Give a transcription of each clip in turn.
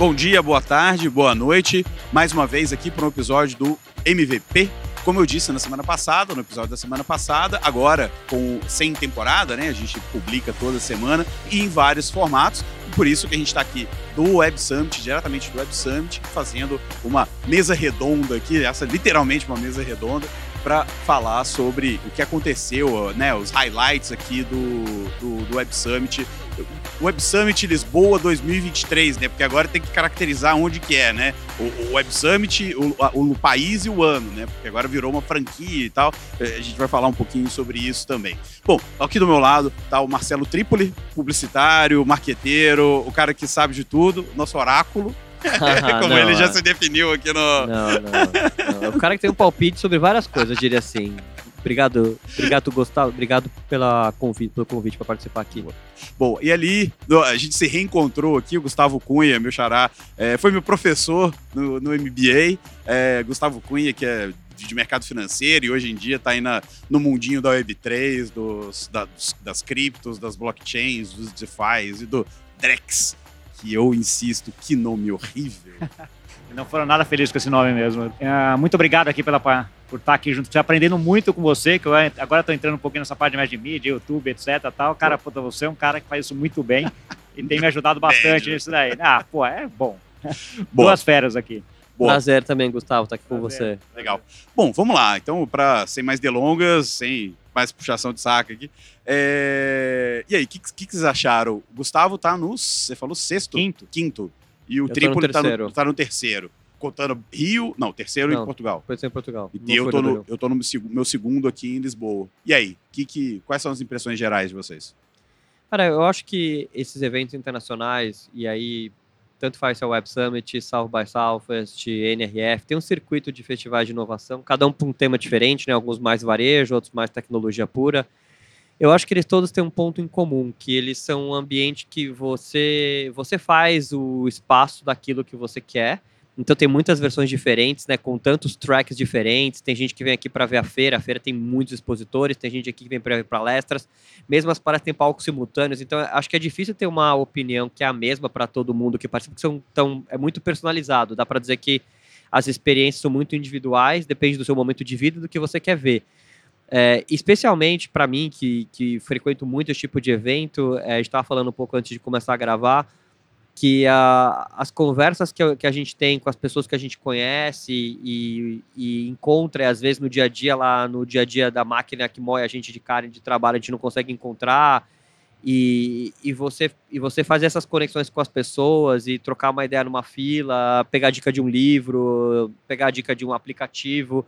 Bom dia, boa tarde, boa noite. Mais uma vez aqui para um episódio do MVP. Como eu disse na semana passada, no episódio da semana passada, agora com sem temporada, né? A gente publica toda semana e em vários formatos. Por isso que a gente está aqui do Web Summit, diretamente do Web Summit, fazendo uma mesa redonda aqui, essa literalmente uma mesa redonda, para falar sobre o que aconteceu, né, os highlights aqui do, do, do Web Summit Web Summit Lisboa 2023, né? Porque agora tem que caracterizar onde que é, né? O, o Web Summit, o, o, país e o ano, né? Porque agora virou uma franquia e tal. É, a gente vai falar um pouquinho sobre isso também. Bom, aqui do meu lado tá o Marcelo Tripoli, publicitário, marqueteiro, o cara que sabe de tudo, nosso oráculo. Como não, ele já é. se definiu aqui no. Não, não, não. É o cara que tem um palpite sobre várias coisas, eu diria assim. Obrigado, obrigado, Gustavo. Obrigado pela convite, pelo convite para participar aqui. Bom, e ali a gente se reencontrou aqui, o Gustavo Cunha, meu xará, é, foi meu professor no, no MBA. É, Gustavo Cunha, que é de mercado financeiro e hoje em dia está aí na, no mundinho da Web3, dos, da, dos, das criptos, das blockchains, dos DeFi e do Drex, que eu insisto, que nome horrível. Não foram nada felizes com esse nome mesmo. É, muito obrigado aqui pela, por estar aqui junto, aprendendo muito com você, que eu agora estou entrando um pouquinho nessa parte de mais de mídia, YouTube, etc. Tal. Cara, puta, você é um cara que faz isso muito bem e tem me ajudado bastante nisso daí. Ah, pô, é bom. Boas férias aqui. Boa. Prazer também, Gustavo, estar aqui Prazer. com você. Legal. Bom, vamos lá. Então, para sem mais delongas, sem mais puxação de saco aqui. É... E aí, o que, que, que, vocês acharam? O Gustavo tá no. Você falou sexto? Quinto. Quinto. E o Tripoli tá no, tá no terceiro. Contando Rio. Não, terceiro não, em Portugal. Foi em Portugal. E eu tô, no, eu tô no meu segundo aqui em Lisboa. E aí, que, que, quais são as impressões gerais de vocês? Cara, eu acho que esses eventos internacionais, e aí tanto faz se é o Web Summit, South by Southwest, NRF, tem um circuito de festivais de inovação, cada um para um tema diferente, né? Alguns mais varejo, outros mais tecnologia pura eu acho que eles todos têm um ponto em comum, que eles são um ambiente que você você faz o espaço daquilo que você quer. Então tem muitas versões diferentes, né, com tantos tracks diferentes. Tem gente que vem aqui para ver a feira, a feira tem muitos expositores, tem gente aqui que vem para ver palestras. Mesmo as palestras têm palcos simultâneos, então acho que é difícil ter uma opinião que é a mesma para todo mundo que participa, porque são tão, é muito personalizado. Dá para dizer que as experiências são muito individuais, depende do seu momento de vida e do que você quer ver. É, especialmente para mim, que, que frequento muito esse tipo de evento, é, a gente estava falando um pouco antes de começar a gravar, que a, as conversas que, que, a gente tem com as pessoas que a gente conhece e, e, encontra, às vezes no dia a dia, lá no dia a dia da máquina que moe a gente de carne de trabalho, a gente não consegue encontrar. E, e, você, e você fazer essas conexões com as pessoas e trocar uma ideia numa fila, pegar dica de um livro, pegar dica de um aplicativo.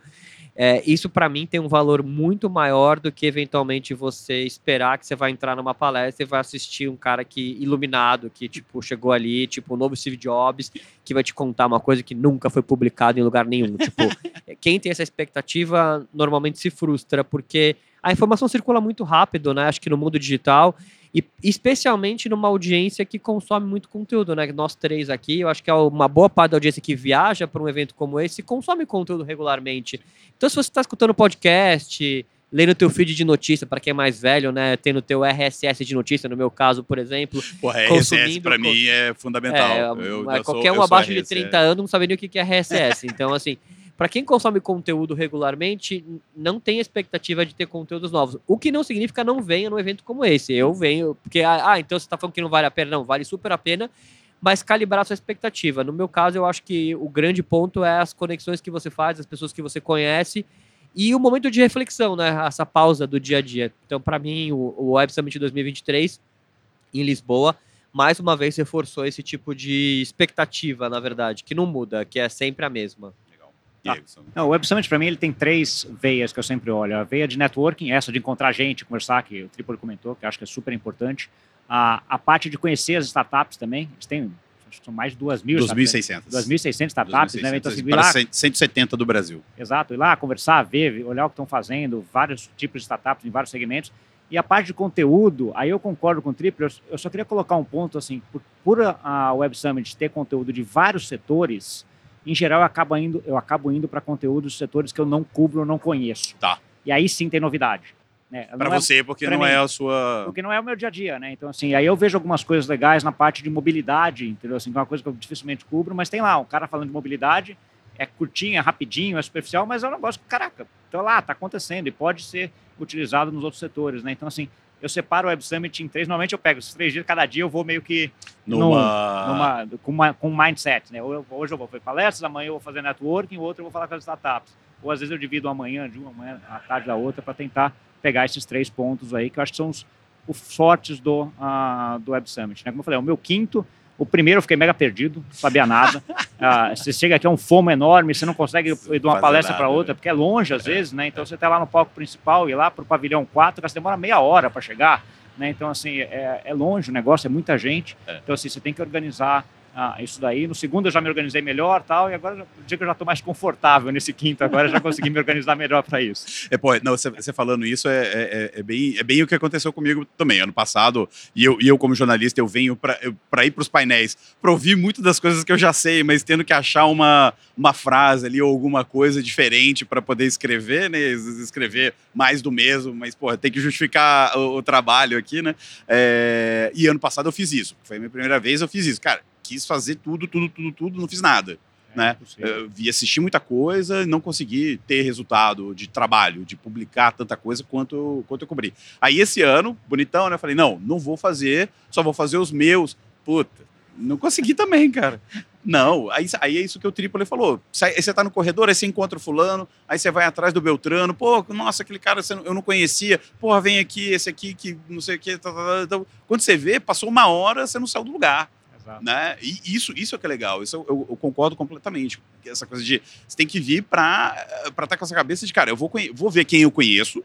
É, isso para mim tem um valor muito maior do que eventualmente você esperar que você vai entrar numa palestra e vai assistir um cara que iluminado, que tipo chegou ali, tipo o novo Steve Jobs, que vai te contar uma coisa que nunca foi publicada em lugar nenhum. tipo, quem tem essa expectativa normalmente se frustra porque a informação circula muito rápido, né? Acho que no mundo digital e especialmente numa audiência que consome muito conteúdo, né? Nós três aqui, eu acho que é uma boa parte da audiência que viaja para um evento como esse consome conteúdo regularmente. Então, se você está escutando podcast, lendo o teu feed de notícia, para quem é mais velho, né? Tendo teu RSS de notícia, no meu caso, por exemplo. O RSS para mim é fundamental. É, eu, eu qualquer sou, um abaixo de 30 anos não sabe nem o que é RSS. Então, assim, para quem consome conteúdo regularmente, não tem expectativa de ter conteúdos novos. O que não significa não venha num evento como esse. Eu venho, porque, ah, ah então você está falando que não vale a pena. Não, vale super a pena, mas calibrar sua expectativa. No meu caso, eu acho que o grande ponto é as conexões que você faz, as pessoas que você conhece e o momento de reflexão, né? Essa pausa do dia a dia. Então, para mim, o Web Summit 2023 em Lisboa mais uma vez reforçou esse tipo de expectativa, na verdade, que não muda, que é sempre a mesma. Ah. Não, o Web Summit, para mim, ele tem três veias que eu sempre olho. A veia de networking, essa de encontrar gente, conversar, que o Tripoli comentou, que eu acho que é super importante. A, a parte de conhecer as startups também. Eles têm são mais de 2.600. 2.600 startups, 2, né? Então, assim, para 170 do Brasil. Exato, ir lá conversar, ver, olhar o que estão fazendo, vários tipos de startups em vários segmentos. E a parte de conteúdo, aí eu concordo com o Triple, eu só queria colocar um ponto assim, por, por a Web Summit ter conteúdo de vários setores, em geral, eu acabo indo, eu acabo indo para conteúdos setores que eu não cubro ou não conheço. Tá. E aí sim tem novidade. Né? Para é- você, porque não mim. é a sua. porque não é o meu dia a dia, né? Então, assim, aí eu vejo algumas coisas legais na parte de mobilidade, entendeu? Assim, que é uma coisa que eu dificilmente cubro, mas tem lá um cara falando de mobilidade, é curtinho, é rapidinho, é superficial, mas é um negócio que, caraca, então lá, tá acontecendo e pode ser utilizado nos outros setores, né? Então, assim, eu separo o Web Summit em três, normalmente eu pego esses três dias, cada dia eu vou meio que Numa. numa, com, uma, com um mindset, né? Eu- Hoje eu vou fazer palestras, amanhã eu vou fazer networking, outro eu vou falar com as startups. Ou às vezes eu divido amanhã de uma, amanhã à tarde da outra para tentar pegar esses três pontos aí, que eu acho que são os, os fortes do, ah, do Web Summit. Né? Como eu falei, o meu quinto, o primeiro eu fiquei mega perdido, não sabia nada. Ah, você chega aqui, é um fomo enorme, você não consegue ir de uma palestra para outra, porque é longe às vezes, né? Então você está lá no palco principal e lá para o pavilhão 4, você demora meia hora para chegar. Né? Então, assim, é, é longe o negócio, é muita gente. É. Então, assim, você tem que organizar ah, isso daí. No segundo eu já me organizei melhor tal, e agora, o dia que eu já estou mais confortável nesse quinto, agora já consegui me organizar melhor para isso. É, pô, não, você, falando isso é, é, é- é bem, é bem o que aconteceu comigo também. Ano passado, e eu, e eu como jornalista, eu venho para ir para os painéis, para ouvir muito das coisas que eu já sei, mas tendo que achar uma, uma frase ali ou alguma coisa diferente para poder escrever, né? es- Escrever mais do mesmo, mas, pô, tem que justificar o, o trabalho aqui, né? É, e ano passado eu fiz isso. Foi a minha primeira vez, eu fiz isso. Cara, quis fazer tudo, tudo, tudo, tudo, não fiz nada. Né? impossível. Eu vi assistir muita coisa e não consegui ter resultado de trabalho, de publicar tanta coisa quanto, quanto eu cobri. Aí esse ano, bonitão, né? Eu falei, não, não vou fazer, só vou fazer os meus. Puta, não consegui também, cara. Não, aí, aí é isso que o Trípoli falou. Aí você tá no corredor, aí você encontra o fulano, aí você vai atrás do Beltrano, pô, nossa, aquele cara eu não conhecia, porra, vem aqui, esse aqui que não sei o que. Tá, tá, tá, tá. Quando você vê, passou uma hora, você não saiu do lugar Exato. né? E isso, isso é que é legal. Isso eu, eu- eu concordo completamente. Essa coisa de você tem que vir para estar com essa cabeça de cara, eu vou, vou ver quem eu conheço,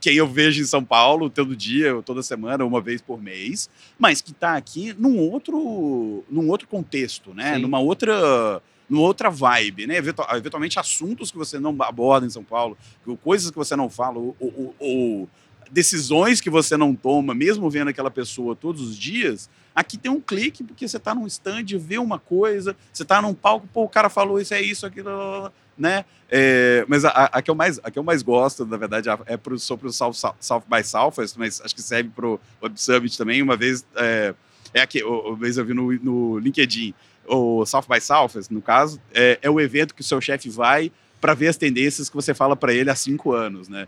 quem eu vejo em São Paulo todo dia, ou toda semana, uma vez por mês, mas que está aqui num outro, num outro contexto, né? Sim. Numa outra numa outra vibe, né? Eventu- Eventualmente assuntos que você não aborda em São Paulo, coisas que você não fala, ou, ou- ou decisões que você não toma, mesmo vendo aquela pessoa todos os dias, aqui tem um clique, porque você está num stand, vê uma coisa, você está num palco, pô, o cara falou isso, é isso, aquilo, né? É, mas a- a que eu mais, a que eu mais gosto, na verdade, é pro, sobre o South, South- South by Southwest, mas acho que serve para o Web Summit também. Uma vez, é, é aqui, uma vez eu vi no, no LinkedIn, o South by Southwest, no caso, é, é o evento que o seu chefe vai para ver as tendências que você fala para ele há cinco anos, né?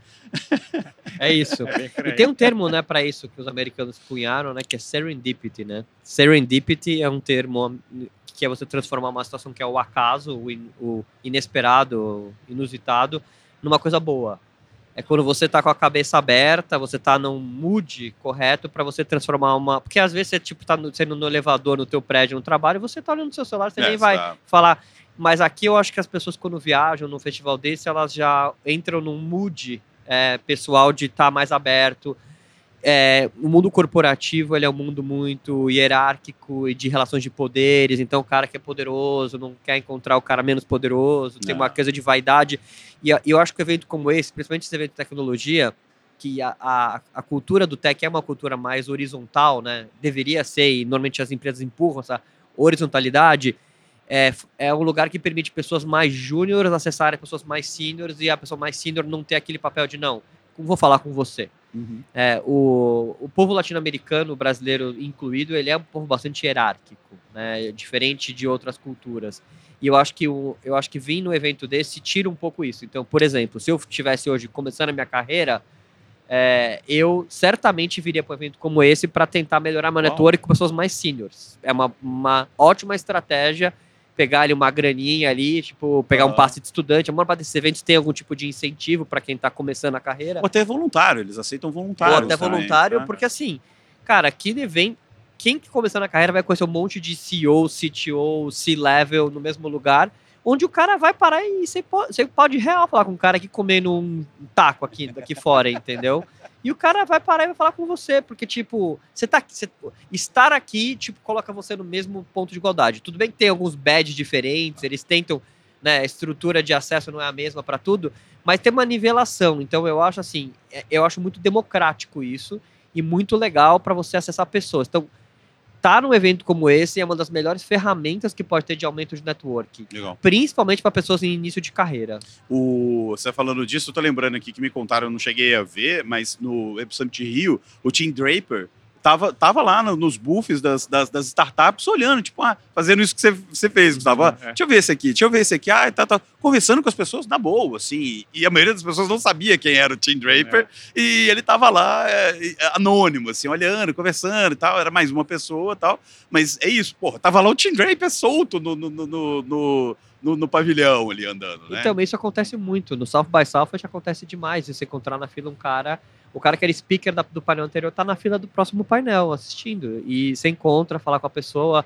É isso. É E tem um termo, né, para isso que os americanos cunharam, né, que é serendipity, né? Serendipity é um termo que é você transformar uma situação que é o acaso, o, in- o inesperado, o inusitado, numa coisa boa. É quando você tá com a cabeça aberta, você tá num mood correto para você transformar uma, porque às vezes você tipo tá no, sendo no elevador no teu prédio no trabalho, e você tá olhando no seu celular, você É, nem vai tá- falar. Mas aqui eu acho que as pessoas, quando viajam num festival desse, elas já entram num mood é, pessoal de estar mais aberto. É, o mundo corporativo ele é um mundo muito hierárquico e de relações de poderes. Então, o cara que é poderoso não quer encontrar o cara menos poderoso, tem uma Não. coisa de vaidade. E e eu acho que um evento como esse, principalmente esse evento de tecnologia, que a, a, a cultura do tech é uma cultura mais horizontal, né? Deveria ser, e normalmente as empresas empurram essa horizontalidade. É, é um lugar que permite pessoas mais júniores acessarem pessoas mais seniors e a pessoa mais senior não ter aquele papel de não, vou falar com você. Uhum. É, o, o povo latino-americano, brasileiro incluído, ele é um povo bastante hierárquico, né? Diferente de outras culturas. E eu acho que o, eu acho que vir no evento desse tira um pouco isso. Então, por exemplo, se eu estivesse hoje começando a minha carreira, é, eu certamente viria para um evento como esse para tentar melhorar meu network com pessoas mais seniors. É uma, uma ótima estratégia pegar ali uma graninha ali, tipo, pegar um passe de estudante. A maior parte desses eventos tem algum tipo de incentivo para quem está começando a carreira. Ou até voluntário, eles aceitam Ou voluntários. até também, voluntário, né? porque assim, cara, aqui vem. Quem que começando a carreira vai conhecer um monte de CEO, CTO, C-level no mesmo lugar, onde o cara vai parar e você pode, você pode real falar com um cara aqui comendo um taco aqui, daqui fora, entendeu? E o cara vai parar e vai falar com você, porque, tipo, você tá aqui, estar aqui, tipo, coloca você no mesmo ponto de igualdade. Tudo bem que tem alguns badges diferentes, eles tentam, né, a estrutura de acesso não é a mesma para tudo, mas tem uma nivelação. Então eu acho assim, é- eu acho muito democrático isso e muito legal para você acessar pessoas. Então, tá num evento como esse é uma das melhores ferramentas que pode ter de aumento de network. Legal. Principalmente para pessoas em início de carreira. O, você falando disso, eu tô lembrando aqui que me contaram, eu não cheguei a ver, mas no Web Summit Rio, o Tim Draper tava, tava lá no- nos buffs das, das, das startups olhando, tipo, ah, fazendo isso que você, você fez, Gustavo. Ah, É. Deixa eu ver esse aqui, deixa eu ver esse aqui. Ah, tá, tá. Conversando com as pessoas na boa, assim. E a maioria das pessoas não sabia quem era o Tim Draper. E ele tava lá, é, é, anônimo, assim, olhando, conversando e tal. Era mais uma pessoa e tal. Mas é isso, porra. Tava lá o Tim Draper solto no, no, no, no, no- no- no pavilhão ali andando, né? Então, isso acontece muito. No South by Southwest acontece demais. de Você encontrar na fila um cara, o cara que era speaker da- do painel anterior tá na fila do próximo painel assistindo. E você encontra, falar com a pessoa.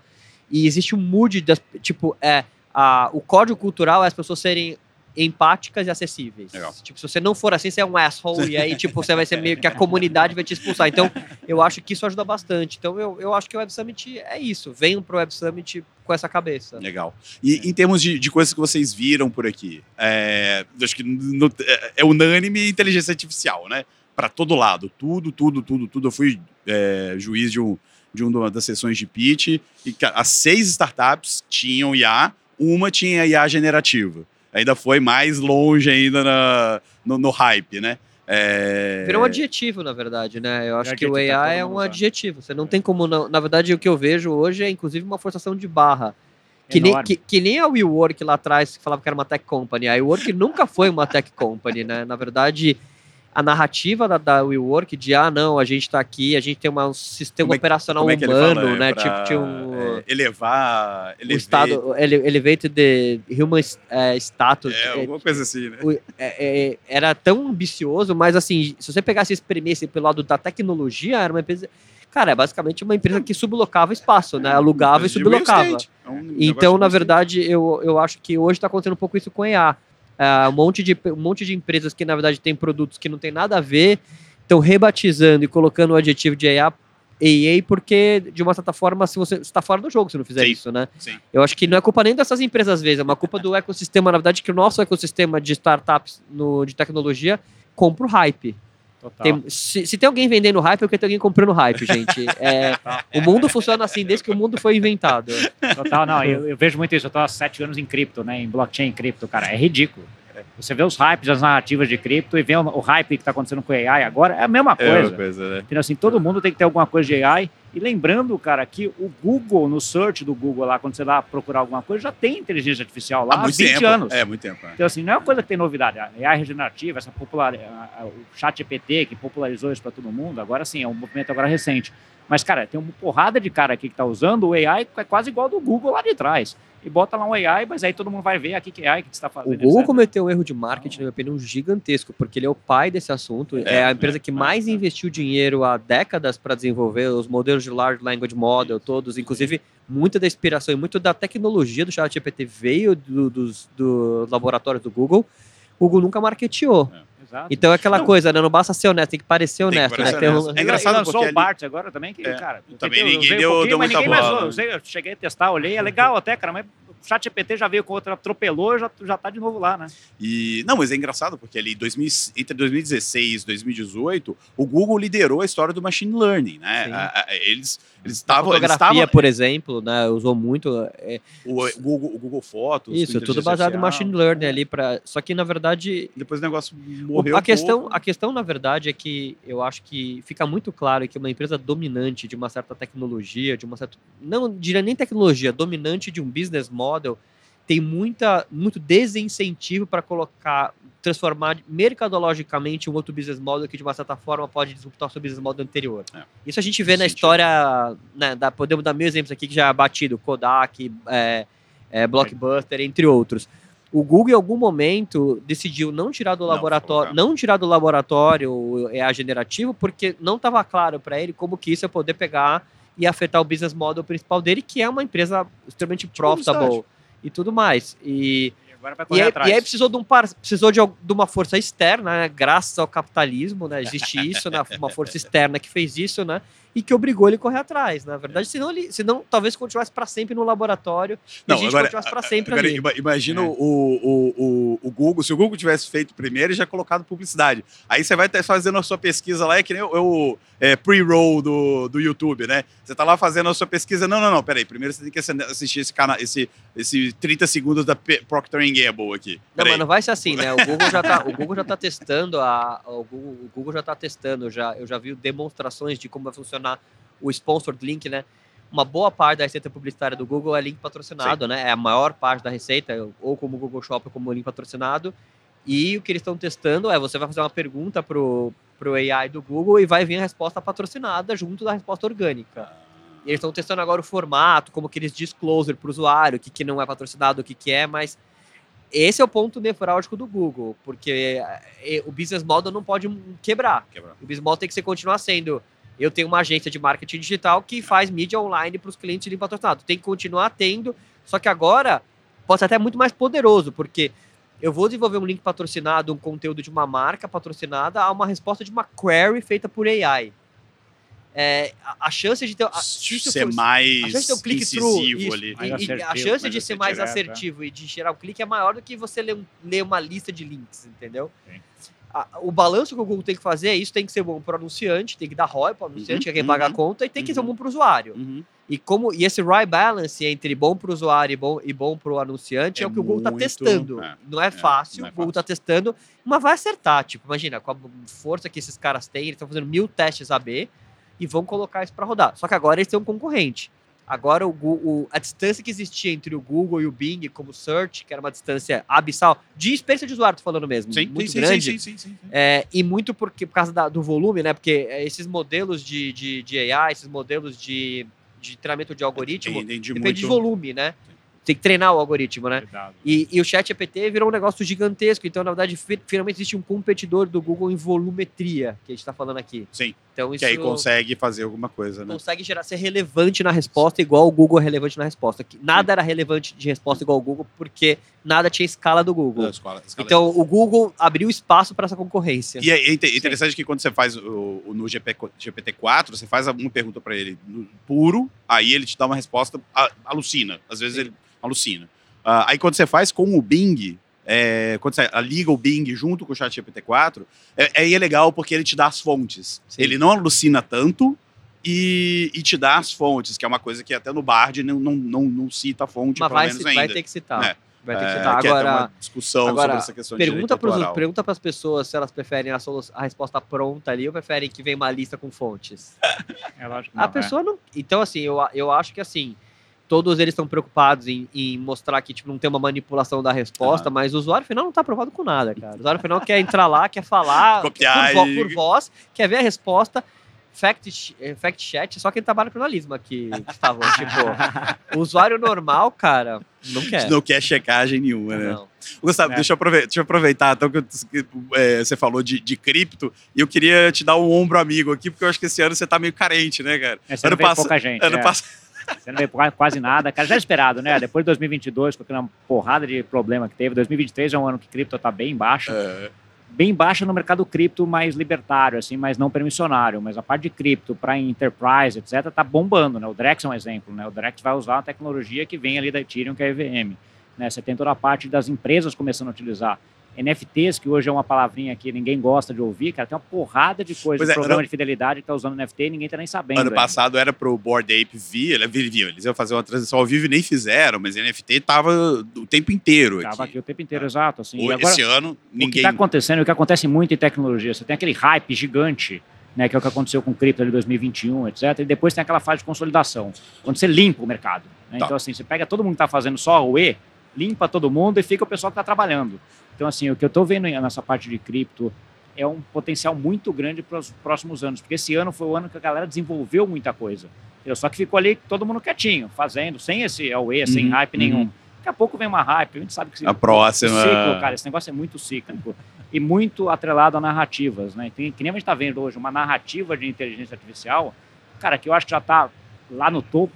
E existe um mood, das, tipo, é, a, o código cultural é as pessoas serem empáticas e acessíveis. Legal. Tipo, se você não for assim, você é um asshole, e aí, tipo, você vai ser meio que a comunidade vai te expulsar. Então, eu acho que isso ajuda bastante. Então, eu, eu acho que o Web Summit é isso. Venham pro Web Summit com essa cabeça. Legal. E em termos de, de coisas que vocês viram por aqui, é, acho que no- é, é unânime inteligência artificial, né? Para todo lado, tudo, tudo, tudo, tudo. Eu fui é, juiz de, um, de uma das sessões de pitch e as seis startups tinham IA, uma tinha IA generativa. Ainda foi mais longe ainda na- no, no hype, né? É, Virou um adjetivo, na verdade, né? Eu acho É que o tá AI todo é um usando. adjetivo. Você não tem como. Não... Na verdade, o que eu vejo hoje é, inclusive, uma forçação de barra. Que nem, que, que nem a WeWork lá atrás, que falava que era uma tech company. A WeWork nunca foi uma tech company, né? Na verdade, a narrativa da, da WeWork de, ah, não, a gente tá aqui, a gente tem uma- um sistema é operacional é humano? É né? pra, Tipo, tinha um... é, elevar, o elevate- estado, ele, elevated the human eh, status. É, alguma coisa assim, né? o- é- é- era tão ambicioso, mas assim, se você pegasse e espremesse pelo lado da tecnologia, era uma empresa. Cara, é basicamente uma empresa que sublocava espaço, né? Alugava e De sublocava. É um Então, de na verdade, eu, eu acho que hoje está acontecendo um pouco isso com a IA. Ah, um, monte de, um monte de empresas que, na verdade, têm produtos que não tem nada a ver, estão rebatizando e colocando o adjetivo de IA, AA, porque, de uma certa forma, se você está fora do jogo se não fizer Sim. isso, né? Sim. Eu acho que não é culpa nem dessas empresas, às vezes, é uma culpa do ecossistema, na verdade, que o nosso ecossistema de startups no, de tecnologia compra o hype. Tem- se, se tem alguém vendendo hype, é porque tem alguém comprando hype, gente. É, o mundo funciona assim desde que o mundo foi inventado. Total, não, eu, eu vejo muito isso. Eu tô há sete anos em cripto, né? Em blockchain cripto, cara. É ridículo. Você vê os hypes, as narrativas de cripto e vê o, hype que tá acontecendo com AI agora, é a mesma É coisa. uma coisa, né? Entendeu? Assim, todo mundo tem que ter alguma coisa de AI. E lembrando, cara, que o Google, no search do Google lá, quando você vai procurar alguma coisa, já tem inteligência artificial lá há, Há muito 20 tempo. anos. É, muito tempo. é. Então, assim, não é uma coisa que tem novidade. A AI regenerativa, essa popular, a- a- o chat EPT que popularizou isso para todo mundo, agora sim, é um movimento agora recente. Mas, cara, tem uma porrada de cara aqui que tá usando o AI que é quase igual do Google lá de trás. E bota lá um AI, mas aí todo mundo vai ver aqui que AI que você está fazendo. O Google etc. cometeu um erro de marketing, na minha opinião, gigantesco, porque ele é o pai desse assunto. É, É, a empresa é, que é, mais é. investiu dinheiro há décadas para desenvolver os modelos de Large Language Model, todos. Inclusive, muita da inspiração e muito da tecnologia do ChatGPT veio do, dos do laboratórios do Google. O Google nunca marketeou. Exato. Então é aquela Não. coisa, né? Não basta ser honesto, tem que parecer Tem que honesto, parecer né? Tem um- honesto. É engraçado e lançou porque o ali- Bart agora também, que, É, cara, eu também tentei, ninguém usei um deu- deu mas muita ninguém mais bola, né? Usei, eu cheguei a testar, olhei, é legal até, cara, mas o chat EPT já veio com outra, atropelou, já, já tá de novo lá, né? E, não, mas é engraçado porque ali 2000 entre 2016 e 2018, o Google liderou a história do machine learning, né? A- a- eles eles A estavam eles fotografia, estavam por exemplo, né? Usou muito. é, o, o Google, o Google Fotos, isso, tudo baseado em artificial. machine learning ali para. Só que na verdade Depois o negócio morreu. a questão, pouco. a questão, na verdade, é que eu acho que fica muito claro que uma empresa dominante de uma certa tecnologia, de uma certa. Não diria nem tecnologia, dominante de um business model, tem muita, muito desincentivo para colocar, transformar mercadologicamente um outro business model que, de uma certa forma, pode disruptar o seu business model anterior. É. Isso a gente vê na Sentido. história, né, da, podemos dar mil exemplos aqui que já é batido, Kodak, é, é, Blockbuster, entre outros. O Google, em algum momento, decidiu não tirar do laboratório, não tirar do laboratório o EA generativo, porque não estava claro para ele como que isso ia poder pegar e afetar o business model principal dele, que é uma empresa extremamente profitable publicidade. e tudo mais. E, E agora vai e, aí, atrás. e aí precisou de um par, precisou de, de uma força externa, né, graças ao capitalismo, né, existe isso, né, uma força externa que fez isso, né, e que obrigou ele a correr atrás, na verdade, senão ele, senão talvez continuasse para sempre no laboratório, e Não, a gente agora, continuasse para sempre agora ali. ima- imagina É. o, o, o, o Google, se o Google tivesse feito primeiro, ele já colocado publicidade. Aí você vai estar fazendo a sua pesquisa lá, é que nem o, o é, pre-roll do, do YouTube, né? Você tá lá fazendo a sua pesquisa. Não, não, não, peraí. Primeiro você tem que assistir esse canal, esse, esse 30 segundos da P Procter Gamble aqui. Não, Peraí. mas não vai ser assim, né? O Google já tá, o Google já tá testando a. O Google, o Google já tá testando, já, eu já vi demonstrações de como vai funcionar o sponsored link, né? Uma boa parte da receita publicitária do Google é link patrocinado, né? É a maior parte da receita, ou como Google Shop, ou como link patrocinado. E o que eles estão testando é você vai fazer uma pergunta pro, pro AI do Google e vai vir a resposta patrocinada junto da resposta orgânica. E eles estão testando agora o formato, como aqueles disclosure para o usuário, o que, que não é patrocinado, o que, que é, mas esse é o ponto nevrálgico do Google, porque eh, o business model não pode quebrar. Quebrar. O business model tem que ser, continuar sendo. Eu tenho uma agência de marketing digital que faz mídia online para os clientes de patrocinado. Tem que continuar tendo, só que agora pode ser até muito mais poderoso, porque eu vou desenvolver um link patrocinado, um conteúdo de uma marca patrocinada a uma resposta de uma query feita por AI. É, a, a chance de ter. A, se ser for- mais a chance de ter um incisivo isso, ali. e- e a assertivo, chance de ser mais direto, é. assertivo e de gerar o clique é maior do que você ler, um- ler uma lista de links, entendeu? Sim. A- o balanço que o Google tem que fazer é isso tem que ser bom para o anunciante, tem que dar ROI para o anunciante, Uhum, que é quem paga a uhum, conta, e tem que ser uhum. bom para o usuário. Uhum. E, como, e esse ROI balance entre bom para o usuário e bom, e bom para o anunciante é, É o que o Google está testando. é, não é fácil, não é o Google está testando, mas vai acertar. Tipo, imagina, com a força que esses caras têm, eles estão fazendo mil testes AB e vão colocar isso para rodar. Só que agora eles têm um concorrente. Agora o, o- a distância que existia entre o Google e o Bing como search, que era uma distância abissal, de experiência de usuário, tô falando mesmo, Sim, muito sim, grande, sim, sim, sim, sim, sim. é, e muito porque, por causa da- do volume, né? Porque é, esses modelos de, de, de AI, esses modelos de, de treinamento de algoritmo, Depende depende de muito- volume, né? Tem que treinar o algoritmo, né? Cuidado. E, e o chat GPT virou um negócio gigantesco. Então, na verdade, fi- finalmente existe um competidor do Google em volumetria, que a gente está falando aqui. Sim. Então, isso Que aí consegue fazer alguma coisa, né? consegue gerar, ser relevante na resposta, igual o Google é relevante na resposta. Nada era relevante de resposta igual o Google, porque nada tinha escala do Google. Da escola- escala- Então, o Google abriu espaço para essa concorrência. E é inte- interessante que quando você faz o, no GP, GPT-4, você faz uma pergunta para ele puro, aí ele te dá uma resposta, alucina. Às vezes Sim. ele alucina. Ah, aí quando você faz com o Bing, é, quando você liga o Bing junto com o chat GPT-4, é, aí é legal porque ele te dá as fontes. Sim. Ele não alucina tanto e, e te dá as fontes, que é uma coisa que até no Bard não, não, não, não cita a fonte, Mas pelo vai, menos ainda. vai ter que citar. É. Vai ter que É, citar. é até Agora, uma discussão agora, sobre essa questão de pergunta para pergunta as pessoas se elas preferem a, solu- a resposta pronta ali ou preferem que venha uma lista com fontes. É lógico que a não, é. pessoa não. Então, assim, eu, eu acho que assim. Todos eles estão preocupados em, em mostrar que tipo, não tem uma manipulação da resposta, Aham. mas o usuário final não está preocupado com nada, cara. O usuário final quer entrar lá, quer falar Copiar por, e- por voz, quer ver a resposta. Fact, eh, fact chat, só quem trabalha com jornalismo aqui que estavam. tipo, o usuário normal, cara, não quer. Não quer checagem nenhuma, né? Não. Gustavo, É. deixa, eu aproveitar, deixa eu aproveitar então, que é, você falou de, de cripto e eu queria te dar um ombro amigo aqui, porque eu acho que esse ano você tá meio carente, né, cara? Esse ano Ano veio passa- pouca gente. Ano é. passado. Esse ano veio qua- quase nada. Cara, já era esperado, né? Depois de 2022, com aquela porrada de problema que teve, 2023 é um ano que cripto tá bem baixa. É, Bem baixa no mercado cripto mais libertário, assim, mas não permissionário. Mas a parte de cripto para enterprise, etc., tá bombando, né? O Drex é um exemplo, né? O Drex vai usar uma tecnologia que vem ali da Ethereum, que é a EVM. Né? Você tem toda a parte das empresas começando a utilizar. NFTs, que hoje é uma palavrinha que ninguém gosta de ouvir, cara, tem uma porrada de coisa, Pois de é, programa ano- de fidelidade que tá usando NFT e ninguém tá nem sabendo. ano ainda. passado era pro Board Ape V, ele viu, eles iam fazer uma transição ao vivo e nem fizeram, mas NFT tava o tempo inteiro Tava aqui. aqui o tempo inteiro, exato. Assim. E agora, Esse ano, O que ninguém. está acontecendo, o que acontece muito em tecnologia, você tem aquele hype gigante, né, que é o que aconteceu com o cripto em 2021, etc. E depois tem aquela fase de consolidação, onde você limpa o mercado. né? Tá. Então, assim, você pega todo mundo que está fazendo só o E, limpa todo mundo e fica o pessoal que está trabalhando. Então, assim, o que eu estou vendo nessa parte de cripto é um potencial muito grande para os próximos anos, porque esse ano foi o ano que a galera desenvolveu muita coisa. entendeu? Só que ficou ali todo mundo quietinho, fazendo, sem esse sem Uhum, hype nenhum. uhum. Daqui a pouco vem uma hype, a gente sabe que A próxima. ciclo, cara, esse negócio é muito cíclico e muito atrelado a narrativas, né? Tem, que nem a gente está vendo hoje, uma narrativa de inteligência artificial, cara, que eu acho que já está lá no topo,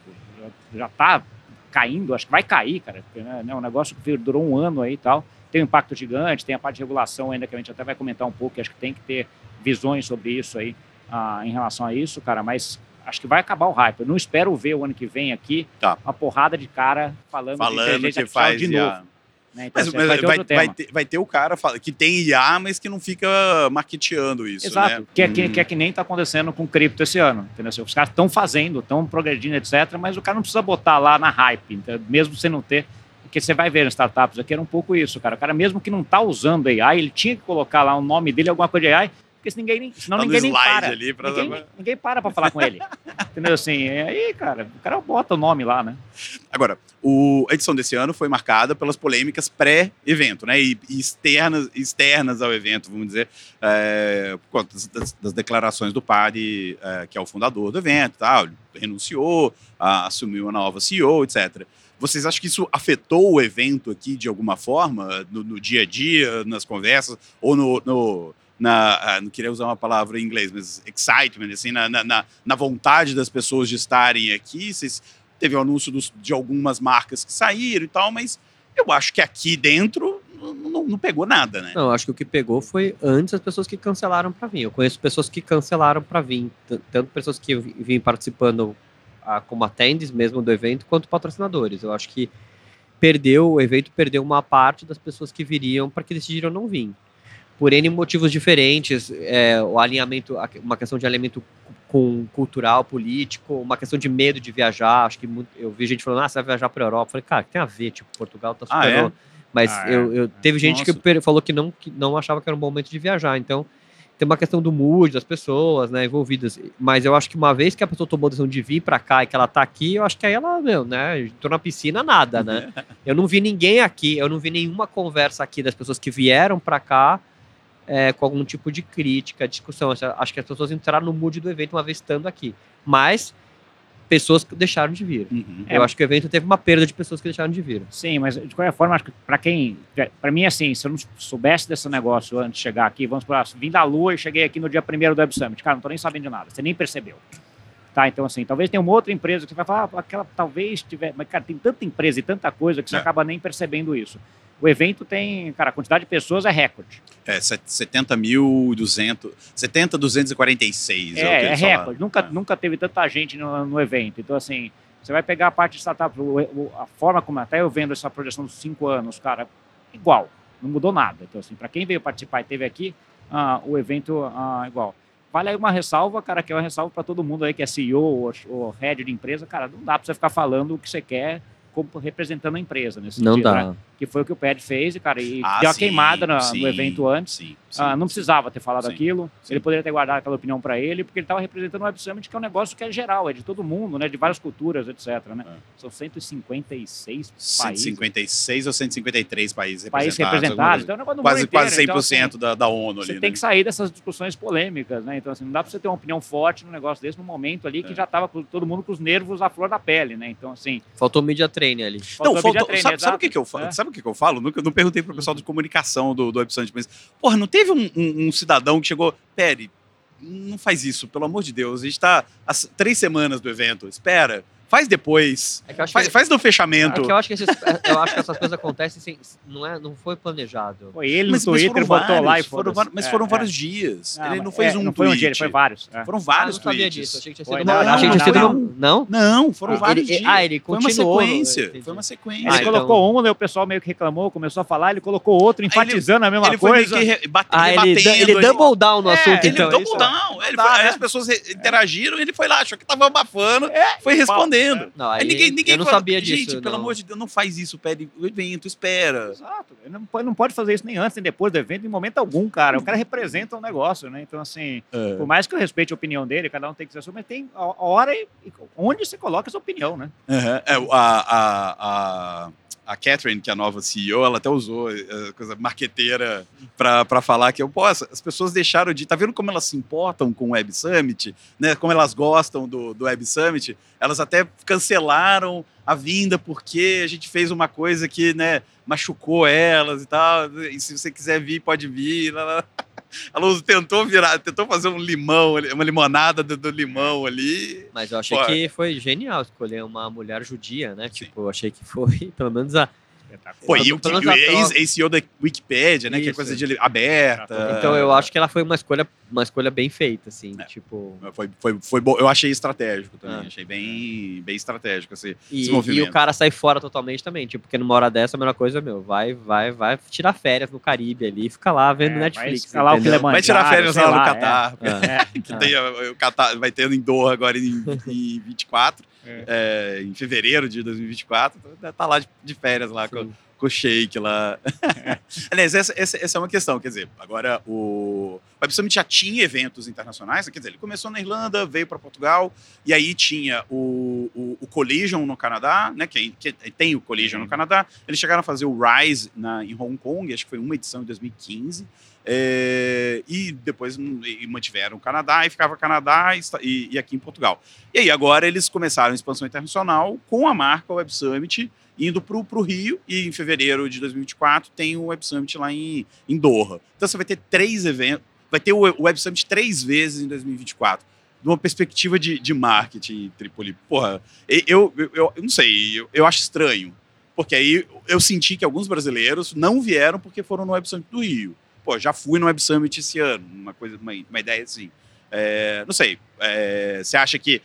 já está caindo, acho que vai cair, cara, porque, né, é um negócio que durou um ano aí e tal, tem um impacto gigante, tem a parte de regulação ainda que a gente até vai comentar um pouco, que acho que tem que ter visões sobre isso aí, ah, em relação a isso, cara, mas acho que vai acabar o hype. Eu não espero ver o ano que vem aqui Tá. uma porrada de cara falando, de falando inteligência que artificial faz. de e a- novo. Né? Então, Mas, assim, mas vai ter vai, vai ter, vai ter o cara que tem IA, mas que não fica marketeando isso, Exato, né? que, é, que, Hum. que é que nem está acontecendo com cripto esse ano. Entendeu? Assim, Os caras estão fazendo, estão progredindo, etc., mas o cara não precisa botar lá na hype, entendeu? mesmo sem não ter. Porque você vai ver nas startups aqui, era um pouco isso, cara. O cara, mesmo que não está usando AI, ele tinha que colocar lá o nome dele, alguma coisa de AI, porque senão ninguém, senão Tá ninguém nem slide para. ali pra- ninguém, ninguém para para falar com ele. entendeu? Assim, aí, cara, o cara bota o nome lá, né? Agora, o- a edição desse ano foi marcada pelas polêmicas pré-evento, né? E, e externas, externas ao evento, vamos dizer, é, por conta das, das- declarações do Padre, é, que é o fundador do evento, tal, renunciou, a- assumiu uma nova CEO, etc. Vocês acham que isso afetou o evento aqui de alguma forma, no, no dia a dia, nas conversas, ou no. no- na, ah, não queria usar uma palavra em inglês, mas excitement, assim, na, na- na, vontade das pessoas de estarem aqui. Vocês teve o anúncio dos- de algumas marcas que saíram e tal, mas eu acho que aqui dentro não, não- pegou nada, né? Não, acho que o que pegou foi antes as pessoas que cancelaram para vir. Eu conheço pessoas que cancelaram para vir, tanto pessoas que vêm participando ah, como attendees mesmo do evento, quanto patrocinadores. Eu acho que perdeu, o evento perdeu uma parte das pessoas que viriam para que decidiram não vir. Por N motivos diferentes, é, o alinhamento, a- uma questão de alinhamento com cultural, político, uma questão de medo de viajar. Acho que muito- eu vi gente falando, ah, você vai viajar para Europa. Eu falei, cara, tem a ver, tipo, Portugal tá super Ah, é? Mas Ah, é? eu, eu- teve gente que Nossa. per- falou que não, que não achava que era um bom momento de viajar. Então, tem uma questão do mood das pessoas, né, envolvidas. Mas eu acho que uma vez que a pessoa tomou a decisão de vir para cá e que ela tá aqui, eu acho que aí ela, meu, né, entrou na piscina, nada, né? Eu não vi ninguém aqui, eu não vi nenhuma conversa aqui das pessoas que vieram para cá é, com algum tipo de crítica, discussão. Acho- que as pessoas entraram no mood do evento uma vez estando aqui. Mas pessoas que deixaram de vir. Uhum. É. Eu acho que o evento teve uma perda de pessoas que deixaram de vir. Sim, mas de qualquer forma, acho que para quem. Para mim, assim, se eu não soubesse desse negócio antes de chegar aqui, vamos para vim da Lua e cheguei aqui no dia 1 do Web Summit. Cara, não tô nem sabendo de nada, você nem percebeu. Tá, então assim, talvez tenha uma outra empresa que você vai falar, ah, aquela talvez tiver. Mas, cara, tem tanta empresa e tanta coisa que você É. acaba nem percebendo isso. O evento tem, cara, a quantidade de pessoas é recorde. É, set- 70.200, 70.246 é, o que É, é recorde. Nunca, É. nunca teve tanta gente no, no evento. Então, assim, você vai pegar a parte de startup, a forma como até eu vendo essa projeção dos cinco anos, cara, igual. Não mudou nada. Então, assim, para quem veio participar e teve aqui, ah, o evento ah, igual. Vale aí uma ressalva, cara, que é uma ressalva para todo mundo aí que é CEO ou, ou head de empresa. Cara, não dá para você ficar falando o que você quer como representando a empresa nesse Não sentido, dá. né? Que foi o que o Ped fez, e, cara, e Ah, deu uma sim, queimada na- sim, no evento antes. Sim, sim, Ah, não precisava ter falado Sim, aquilo. sim. Ele poderia ter guardado aquela opinião para ele, porque ele estava representando o Web Summit, que é um negócio que é geral, é de todo mundo, né? De várias culturas, etc. Né? É. São 156 países, 156 ou 153 países países representados. representados. Então é um negócio do quase, mundo inteiro. quase 100% Então, assim, da, da ONU você ali. tem né? que sair dessas discussões polêmicas, né? Então, assim, não dá para você ter uma opinião forte num negócio desse, num momento ali que É. já estava todo mundo com os nervos à flor da pele, né? Então, assim, Faltou media training ali. Não, faltou faltou, media training, sabe, sabe o que, que eu falo? É. Sabe o que, que eu falo? Nunca, não perguntei pro pessoal de comunicação do, do mas, porra, não teve um, um- um cidadão que chegou, Pere, não faz isso, pelo amor de Deus. A gente tá há três semanas do evento. Espera, faz depois. É que eu acho Faz, que, faz no é fechamento. que eu acho que, esses- eu acho que essas coisas acontecem sem, não, é, não foi planejado. Foi ele Mas, no mas Twitter, foram botou lá e vários, foram vários- mas É, foram é. vários dias. Não, Ele não fez é, um não foi um tweet. dia, ele foi vários. é. Foram Ah, vários não sabia tweets. disso. Achei que tinha Foi, sido não, uma, não, achei que tinha não, sido não. não? Não, foram Ele- vários ele- dias. ah, ele foi uma continuou. sequência. Foi uma sequência. Ele Ah, então- colocou um, né, o pessoal meio que reclamou, começou a falar, ele colocou outro, ele- enfatizando a mesma ele foi meio coisa. Ah, ele, rebatendo. ele double down no É, assunto, Ele então. double é- down. Ele foi- aí né? as pessoas interagiram, ele foi lá, achou que tava abafando, É, foi respondendo. Não, Aí aí, ninguém, ninguém eu não falou, sabia Gente, disso. pelo não. amor de Deus, não faz isso, pede o evento, espera. Exato. Ele não pode, não pode fazer isso nem antes nem depois do evento, em momento algum, cara. O cara representa um negócio, né? Então, assim, por mais que eu respeite a opinião dele, cada um tem que ser sua, mas tem a hora e onde você coloca essa opinião, né? Uhum. É, a, a, a, a Catherine, que é a nova CEO, ela até usou eh, coisa marqueteira pra falar que eu posso. As pessoas deixaram de. Tá vendo como elas se importam com o Web Summit? Né? Como elas gostam do, do Web Summit? Elas até cancelaram a vinda porque a gente fez uma coisa que né, machucou elas e tal. E se você quiser vir, pode vir. Lá, lá. Ela usou- tentou virar, tentou fazer um limão, uma limonada do, do limão ali. Mas eu achei Pô, que foi genial escolher uma mulher judia, né? Sim. Tipo, eu achei que foi, pelo menos a, Pô, e o, o ex-CEO da Wikipedia, né? Que é Isso. coisa de aberta. Então eu acho que ela foi uma escolha, uma escolha bem feita, assim, É. tipo. Foi, foi, foi bom. Eu achei estratégico também. Ah. Achei bem, bem estratégico esse, E, esse e movimento. o cara sai fora totalmente também, tipo, porque numa hora dessa a melhor coisa, meu, vai, vai, vai tirar férias no Caribe ali, fica lá vendo É, vai Netflix. escalar o entendeu? Kilimanjaro, Vai tirar férias lá no lá, é. Catar. É. que Ah. tem a- o Catar, vai ter em Doha agora em, em 24, É. é, em fevereiro de 2024. Então, tá lá de, de férias lá com, com o Sheik lá. Aliás, essa, essa, essa é uma questão. Quer dizer, agora o, Web Summit já tinha eventos internacionais. Quer dizer, ele começou na Irlanda, veio para Portugal, e aí tinha o, o, o Collision no Canadá, né? Que, que tem o Collision no Canadá. Eles chegaram a fazer o Rise na, em Hong Kong, acho que foi uma edição em 2015. É, e depois hum, e mantiveram o Canadá e ficava Canadá e, e- aqui em Portugal. E aí agora eles começaram a expansão internacional com a marca Web Summit indo para o Rio e em fevereiro de 2024 tem o Web Summit lá em, em Doha. Então você vai ter três eventos, vai ter o Web Summit três vezes em 2024. De uma perspectiva de, de marketing, Tripoli. Porra, eu, eu, eu, eu não sei, eu, eu acho estranho. Porque aí eu senti que alguns brasileiros não vieram porque foram no Web Summit do Rio. Pô, já fui no Web Summit esse ano, uma coisa, uma, uma ideia assim. É, não sei, é, você acha que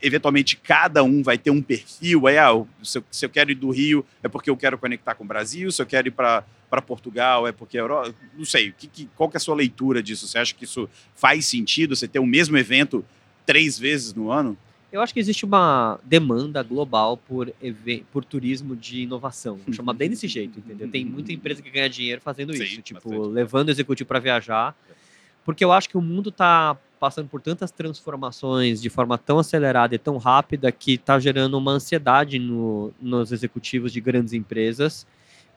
eventualmente cada um vai ter um perfil? Aí, ah, se, eu, se eu quero ir do Rio é porque eu quero conectar com o Brasil, se eu quero ir para Portugal é porque a Europa. Não sei, que, que, qual que é a sua leitura disso? Você acha que isso faz sentido, você ter o mesmo evento três vezes no ano? Eu acho que existe uma demanda global por, por turismo de inovação. Vou chamar bem desse jeito, entendeu? Tem muita empresa que ganha dinheiro fazendo Sim, isso, tipo, bastante. levando o executivo para viajar. Porque eu acho que o mundo está passando por tantas transformações de forma tão acelerada e tão rápida que está gerando uma ansiedade no- nos executivos de grandes empresas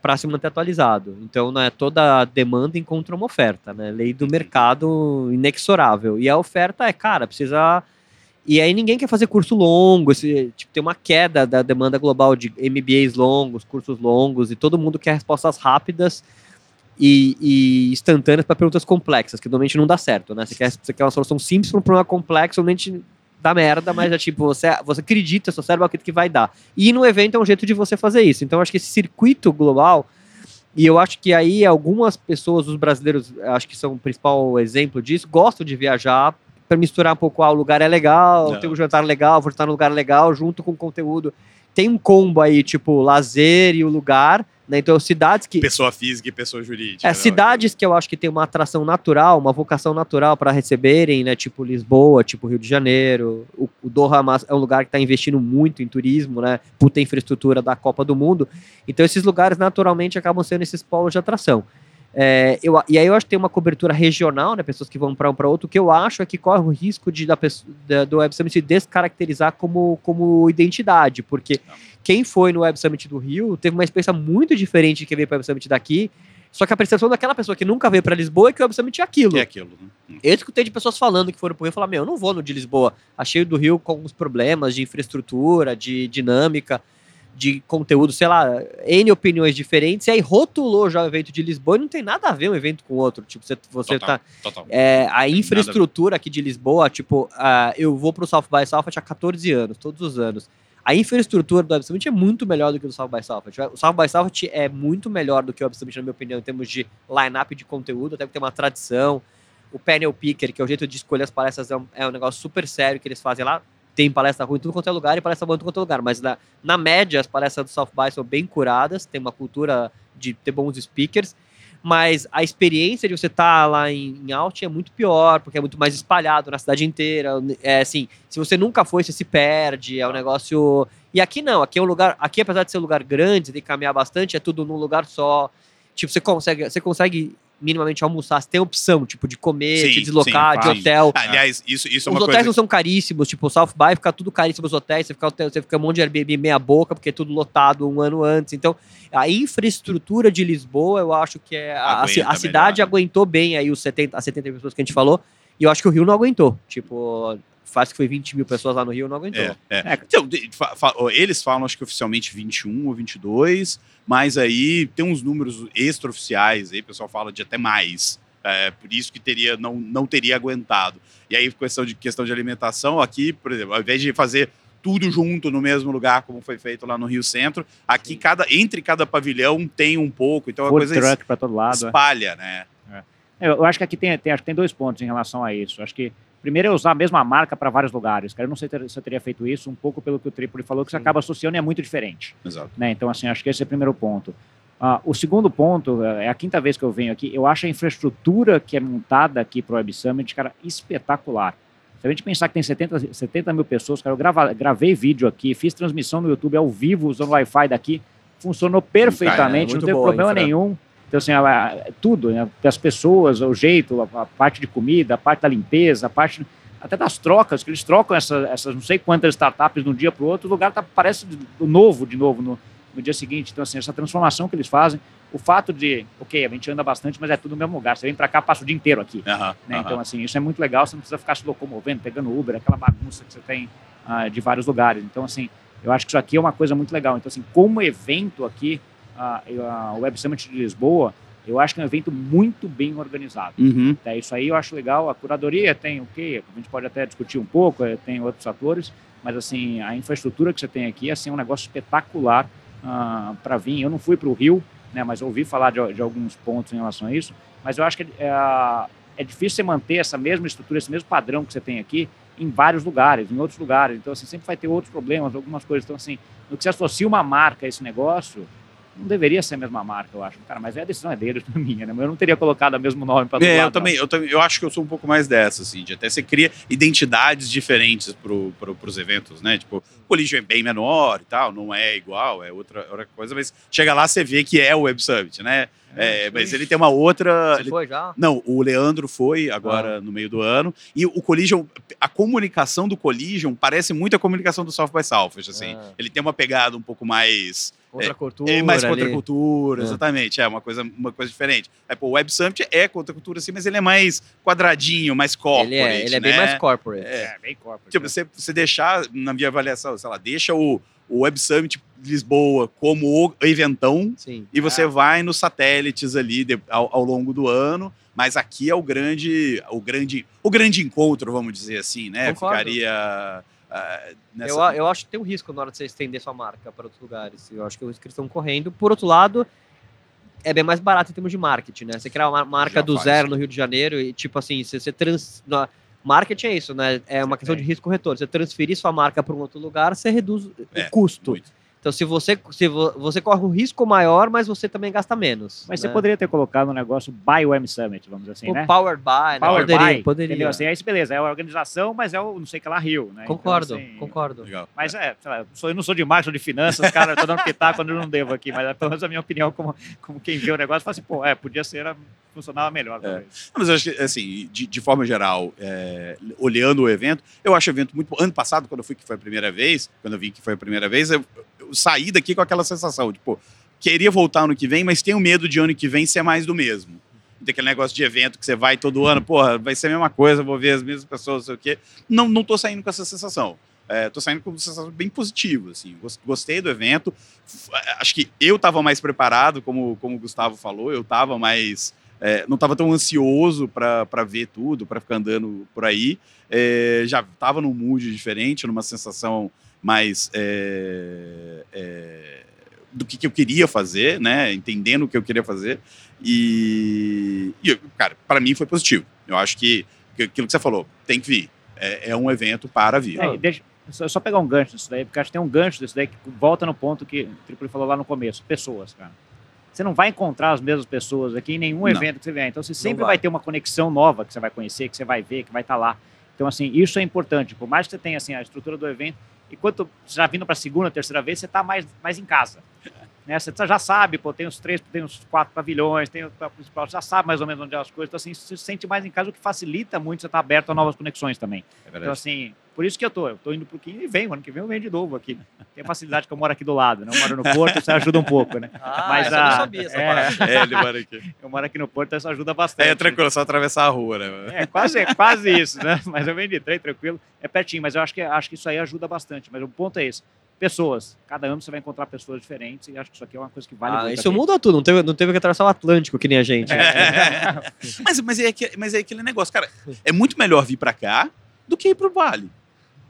para se manter atualizado. Então, né, toda demanda encontra uma oferta, né? Lei do mercado inexorável. E a oferta é, cara, precisa e aí ninguém quer fazer curso longo, esse, tipo, tem uma queda da demanda global de MBAs longos, cursos longos, e todo mundo quer respostas rápidas e, e instantâneas para perguntas complexas, que normalmente não dá certo, né? Você quer, você quer uma solução simples para um problema complexo, normalmente dá merda, mas é tipo, você, você acredita, seu cérebro acredita que vai dar. E no evento é um jeito de você fazer isso. Então, acho que esse circuito global, e eu acho que aí algumas pessoas, os brasileiros, acho que são o principal exemplo disso, gostam de viajar para misturar um pouco, ah, o lugar é legal, Não. tem um jantar legal, vou estar num lugar legal, junto com conteúdo. Tem um combo aí, tipo, lazer e o lugar, né? Então, cidades que. Pessoa física e pessoa jurídica. É, né? cidades que eu acho que tem uma atração natural, uma vocação natural para receberem, né? Tipo Lisboa, tipo Rio de Janeiro. O, o Doha é um lugar que está investindo muito em turismo, né? Puta infraestrutura da Copa do Mundo. Então, esses lugares naturalmente acabam sendo esses polos de atração. É, eu, e aí eu acho que tem uma cobertura regional, né? Pessoas que vão para um para outro. O que eu acho é que corre o risco de da, da- do Web Summit se descaracterizar como, como identidade, porque quem foi no Web Summit do Rio teve uma experiência muito diferente de quem veio para o Web Summit daqui. Só que a percepção daquela pessoa que nunca veio para Lisboa é que o Web Summit é aquilo. É aquilo, né? Eu escutei de pessoas falando que foram pro Rio e falaram: Meu, eu não vou no de Lisboa. Achei o do Rio com alguns problemas de infraestrutura, de dinâmica, de conteúdo, sei lá, N opiniões diferentes. E aí rotulou já o evento de Lisboa e não tem nada a ver um evento com o outro. Tipo, você, você Total, tá. total. É, a infraestrutura aqui de Lisboa, tipo, ah, eu vou pro South by Southwest há 14 anos, todos os anos. A infraestrutura do Web Summit é muito melhor do que o do South by Southwest. O South by Southwest é muito melhor do que o Web Summit, na minha opinião, em termos de line-up de conteúdo, até porque tem uma tradição. O Panel Picker, que é o jeito de escolher as palestras, é um, é um negócio super sério que eles fazem lá. Tem palestra ruim em tudo quanto é lugar e palestra boa em tudo quanto é lugar. Mas na, na média, as palestras do South by são bem curadas, tem uma cultura de ter bons speakers mas a experiência de você estar lá em, em Austin é muito pior, porque é muito mais espalhado na cidade inteira. É assim, se você nunca foi, você se perde, é um negócio. E aqui não, aqui é um lugar. Aqui, apesar de ser um lugar grande, você tem que caminhar bastante, é tudo num lugar só. Tipo, você consegue, você consegue minimamente almoçar, você tem opção, tipo, de comer, Sim, de deslocar, sim, de hotel. Aliás, isso, isso é Os uma hotéis coisa. não são caríssimos, tipo, o South By fica tudo caríssimo os hotéis, você fica, você fica um monte de Airbnb meia boca, porque é tudo lotado um ano antes. Então, a infraestrutura de Lisboa, eu acho que é. A, a, a cidade melhor, né? aguentou bem aí os 70, as 70 pessoas que a gente falou, e eu acho que o Rio não aguentou. Tipo, faz que foi 20 mil pessoas lá no Rio, não aguentou. É, é. É. Então, eles falam, acho que oficialmente 21 ou 22, mas aí tem uns números extraoficiais, aí o pessoal fala de até mais. É, por isso que teria, não, não teria aguentado. E aí, questão de, questão de alimentação, aqui, por exemplo, ao invés de fazer tudo junto no mesmo lugar, como foi feito lá no Rio Centro. Aqui, cada, entre cada pavilhão tem um pouco, então a Food coisa es- truck para todo lado. é. espalha, né? Eu, eu acho que aqui tem, tem- acho que tem dois pontos em relação a isso. Acho que primeiro é usar a mesma marca para vários lugares. Cara, eu não sei se eu teria feito isso, um pouco pelo que o Tripoli falou, que você acaba associando e é muito diferente. Exato. né? Então, assim, acho que esse é o primeiro ponto. Ah, o segundo ponto, eh, é a quinta vez que eu venho aqui, eu acho a infraestrutura que é montada aqui para o Web Summit, cara, espetacular. Se a gente pensar que tem 70, 70 mil pessoas, cara, eu grava- gravei vídeo aqui, fiz transmissão no YouTube ao vivo usando o Wi-Fi daqui, funcionou perfeitamente, muito não teve problema infra. nenhum. Então, assim, ela- tudo, né? as pessoas, o jeito, a, a parte de comida, a parte da limpeza, a parte até das trocas, que eles trocam essa- essas não sei quantas startups de um dia para o outro, o lugar tá, parece novo de novo no, no dia seguinte. Então, assim, essa transformação que eles fazem, o fato de, ok, a gente anda bastante, mas é tudo no mesmo lugar. Você vem para cá, passa o dia inteiro aqui. Né? Então, assim, isso é muito legal, você não precisa ficar se locomovendo, pegando Uber, aquela bagunça que você tem ah, de vários lugares. Então, assim, eu acho que isso aqui é uma coisa muito legal. Então, assim, como evento aqui, ah, ah, o Web Summit de Lisboa, eu acho que é um evento muito bem organizado. Uhum. Tá, isso aí eu acho legal. A curadoria tem o quê? A gente pode até discutir um pouco, eh, tem outros fatores, mas assim, a infraestrutura que você tem aqui assim, é um negócio espetacular para vir. Eu não fui para o Rio, né, mas ouvi falar de, de alguns pontos em relação a isso, mas eu acho que é, é difícil você manter essa mesma estrutura, esse mesmo padrão que você tem aqui em vários lugares, em outros lugares. Então, assim, sempre vai ter outros problemas, algumas coisas. Então, assim, no que se associa uma marca a esse negócio, não deveria ser a mesma marca, eu acho. Cara, mas a decisão é deles, não é minha, né? Mas eu não teria colocado o mesmo nome para É, eu também, eu também, eu acho que eu sou um pouco mais dessa, assim, de até você cria identidades diferentes pro, pro, pros eventos, né? Tipo, o Collision é bem menor e tal, não é igual, é outra, outra coisa, mas chega lá, você vê que é o Web Summit, né? É, isso mas aí. ele tem uma outra. Você ele- foi já? Não, o Leandro foi agora no meio do ano. E o Collision, a comunicação do Collision parece muito a comunicação do South by Southwest, assim. Ah. Ele tem uma pegada um pouco mais Contra a cultura. é mais ali. contra a cultura, É. exatamente. É uma coisa, uma coisa diferente. Aí, pô, o Web Summit é contra a cultura, assim, mas ele é mais quadradinho, mais corporate, Ele é, ele é bem né? mais corporate. É. É, bem corporate. Tipo, né? você, você deixar, na minha avaliação, sei lá, deixa o, o Web Summit Lisboa como o eventão Sim. e você É. vai nos satélites ali de- ao, ao longo do ano. Mas aqui é o grande, o grande, o grande encontro, vamos dizer assim, né? Concordo. Ficaria ah, nessa. Eu, eu acho que tem um risco na hora de você estender sua marca para outros lugares. Eu acho que é o risco que eles estão correndo. Por outro lado, é bem mais barato em termos de marketing, né? Você criar uma marca Já do faz. zero no Rio de Janeiro e, tipo assim, você, você trans... Marketing é isso, né? É uma Você questão tem. de risco-retorno. Você transferir sua marca para um outro lugar, você reduz É, o custo. muito. Então, se você, se vo- você corre um risco maior, mas você também gasta menos. Mas né? você poderia ter colocado um negócio by o M Summit, vamos dizer assim, O né? Power Buy, né? Power poderia, by, poderia. Entendeu? Assim, aí beleza, é a organização, mas é o não sei que lá Rio, né? Então, Concordo, assim, concordo. Legal. Mas é, sei lá, eu sou- eu não sou de marketing, sou de finanças, cara, eu tô dando pitaco quando eu não devo aqui, mas é pelo menos a minha opinião como, como quem vê o negócio, fala assim, pô, é, podia ser, funcionava melhor, talvez. Mas eu acho que, assim, de, de forma geral, é, olhando o evento, eu acho o evento muito bom. Ano passado, quando eu fui, que foi a primeira vez, quando eu vi que foi a primeira vez, eu, saí daqui com aquela sensação, tipo, queria voltar ano que vem, mas tenho medo de ano que vem ser mais do mesmo. Tem aquele negócio de evento que você vai todo ano, porra, vai ser a mesma coisa, vou ver as mesmas pessoas, não sei o quê. Não, não tô saindo com essa sensação. É, tô saindo com uma sensação bem positiva, assim. Gos- Gostei do evento. F- Acho que eu tava mais preparado, como, como o Gustavo falou, eu tava mais... é, não tava tão ansioso para ver tudo, para ficar andando por aí. É, já tava num mood diferente, numa sensação mais... é, é, do que, que eu queria fazer, né? Entendendo o que eu queria fazer. E, e, cara, para mim foi positivo. Eu acho que, que aquilo que você falou, tem que vir. É, é um evento para vir. É, deixa, só, só pegar um gancho disso daí, porque acho que tem um gancho disso daí que volta no ponto que o Tripoli falou lá no começo, pessoas, cara. Você não vai encontrar as mesmas pessoas aqui em nenhum Não. evento que você vier. Então você sempre vai. vai. ter uma conexão nova que você vai conhecer, que você vai ver, que vai estar lá. Então, assim, isso é importante. Por mais que você tenha assim, a estrutura do evento, e quando você já vindo para a segunda, terceira vez, você está mais, mais em casa. Né? Você já sabe, pô, tem os três, tem os quatro pavilhões, tem o principal, já sabe mais ou menos onde é as coisas. Então, assim, você se sente mais em casa, o que facilita muito você estar aberto a novas conexões também. É Então, assim, por isso que eu tô. Eu tô indo pro Quim e venho. Ano que vem eu venho de novo aqui. Tem a facilidade que eu moro aqui do lado, né? Eu moro no Porto, isso ajuda um pouco, né? Ah, Mas eu não sabia essa é. parada. É, ele mora aqui. Eu moro aqui no Porto, isso ajuda bastante. É tranquilo, é só atravessar a rua, né? É quase, quase isso, né? Mas eu venho de trem, tranquilo. É pertinho, mas eu acho que, acho que isso aí ajuda bastante. Mas o ponto é esse. Pessoas. Cada ano você vai encontrar pessoas diferentes e acho que isso aqui é uma coisa que vale Ah, muito. isso muda tudo. Não teve, não teve que atravessar o Atlântico que nem a gente. mas, mas, é, que- mas é aquele negócio, cara. É muito melhor vir pra cá do que ir pro Vale.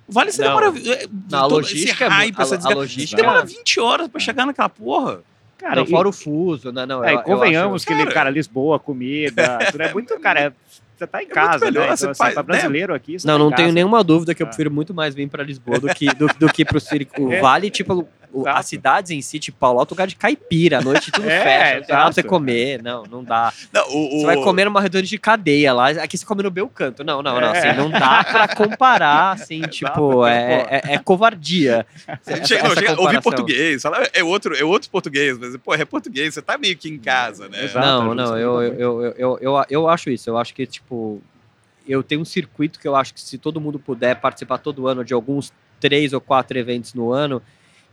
O Vale você Não. demora. é, a todo logística esse é hype, muito- essa a- a desgraça. logística Demora é- 20 horas pra chegar naquela porra. Cara, não, e- fora o fuso, não, não. É, eu- e eu convenhamos acho- que, ele, Cara. cara, Lisboa, comida, tudo é muito, cara, é- você tá em muito casa, melhor, né? você Então, assim, faz- pra brasileiro aqui, você Não, tá em não tenho casa. nenhuma dúvida que eu Ah. prefiro muito mais vir pra Lisboa do que, do, do que pro Circo. O É. Vale, tipo, Exato. as cidades em si, tipo, Paulo, é lugar de caipira, à noite tudo É, fecha, não tem nada pra você comer, não, não dá. Não, o, o- Você vai comer numa redonda de cadeia lá, aqui você come no Belcanto. Não, não, não, É. assim, não dá pra comparar, assim, tipo, é, é, é covardia. essa- Chega, não, essa chega, ouvir português, fala, é outro, é outro português, mas pô, é português, você tá meio que em casa, né? Exato. Não, justo, não, eu, eu, eu, eu, eu, eu acho isso. Eu acho que, tipo, eu tenho um circuito que eu acho que se todo mundo puder participar todo ano de alguns três ou quatro eventos no ano,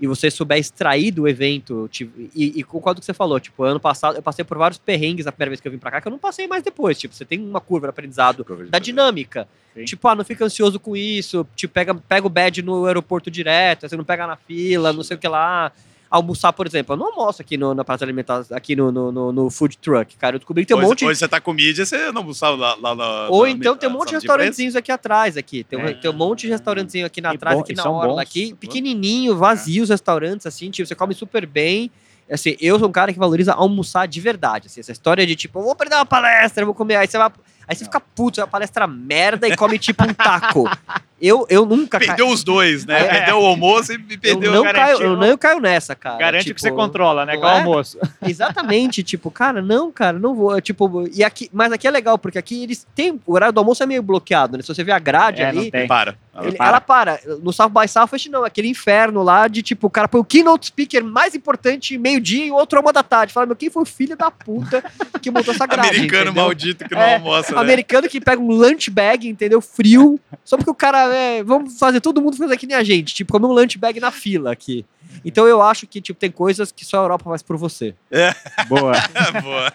e você souber extrair do evento, tipo, e, e concordo com o que você falou, tipo, ano passado eu passei por vários perrengues a primeira vez que eu vim pra cá, que eu não passei mais depois. Tipo, você tem uma curva de aprendizado da dinâmica. Sim. Tipo, ah, não fica ansioso com isso, tipo, pega, pega o badge no aeroporto direto, você não pega na fila, não sei o que lá. Almoçar, por exemplo, eu não almoço aqui no, na praça alimentar, aqui no, no, no- no food truck, cara. Eu descobri que tem um hoje, monte hoje você tá com mídia, você não sabe lá, lá na. Ou na- então tem um monte de restaurantezinhos aqui atrás, aqui. Tem, um- É. tem um monte de restaurantezinho aqui na trás, bom- aqui na são orla, bons. aqui, pequenininho, vazios restaurantes, assim, tipo, você come super bem. Assim, eu sou um cara que valoriza almoçar de verdade, assim, essa história de tipo, eu vou perder uma palestra, eu vou comer, aí você vai, aí você fica puto, é uma palestra merda e come tipo um taco. Eu, eu nunca ca- Perdeu os dois, né? É. Perdeu o almoço e eu perdeu não, garantiu- caio, eu não caio nessa, cara. Garante Tipo, que você controla, né? não Com o é? almoço. Exatamente, tipo, cara, não, cara, não vou. Tipo, e aqui, mas aqui é legal, porque aqui eles têm. O horário do almoço é meio bloqueado, né? Se você vê a grade É, ali, não tem. Para. Ela Ele- para. ela para. No South by Southwest, não. Aquele inferno lá de, tipo, o cara põe o keynote speaker mais importante meio-dia e o outro é uma da tarde. Fala, meu, quem foi o filho da puta que montou essa grade, Americano entendeu? maldito que não É, almoça, né? Americano que pega um lunch bag, entendeu? Frio. Só porque o cara, é, vamos fazer todo mundo fazer que nem a gente. Tipo, comer um lunch bag na fila aqui. Então eu acho que, tipo, tem coisas que só a Europa faz por você. Boa. Boa.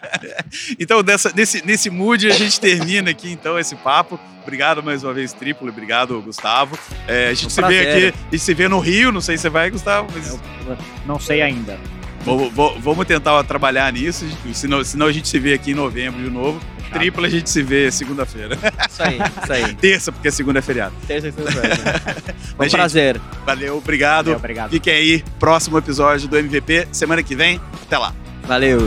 Então, dessa, nesse, nesse mood, a gente termina aqui, então, esse papo. Obrigado mais uma vez, Triplo. Obrigado, Gustavo. É, a gente Um se vê prazer. aqui, a gente se vê no Rio, não sei se você vai, Gustavo, mas Eu não sei ainda. vamos, vamos- vamos tentar trabalhar nisso, senão, senão a gente se vê aqui em novembro de novo. Triplo a gente se vê segunda-feira. Isso aí, isso aí. Terça, porque segunda é feriado. Terça e segunda-feira. Um Mas, gente, prazer. Valeu, obrigado. Obrigado. Fiquem aí, próximo episódio do MVP, semana que vem. Até lá. Valeu.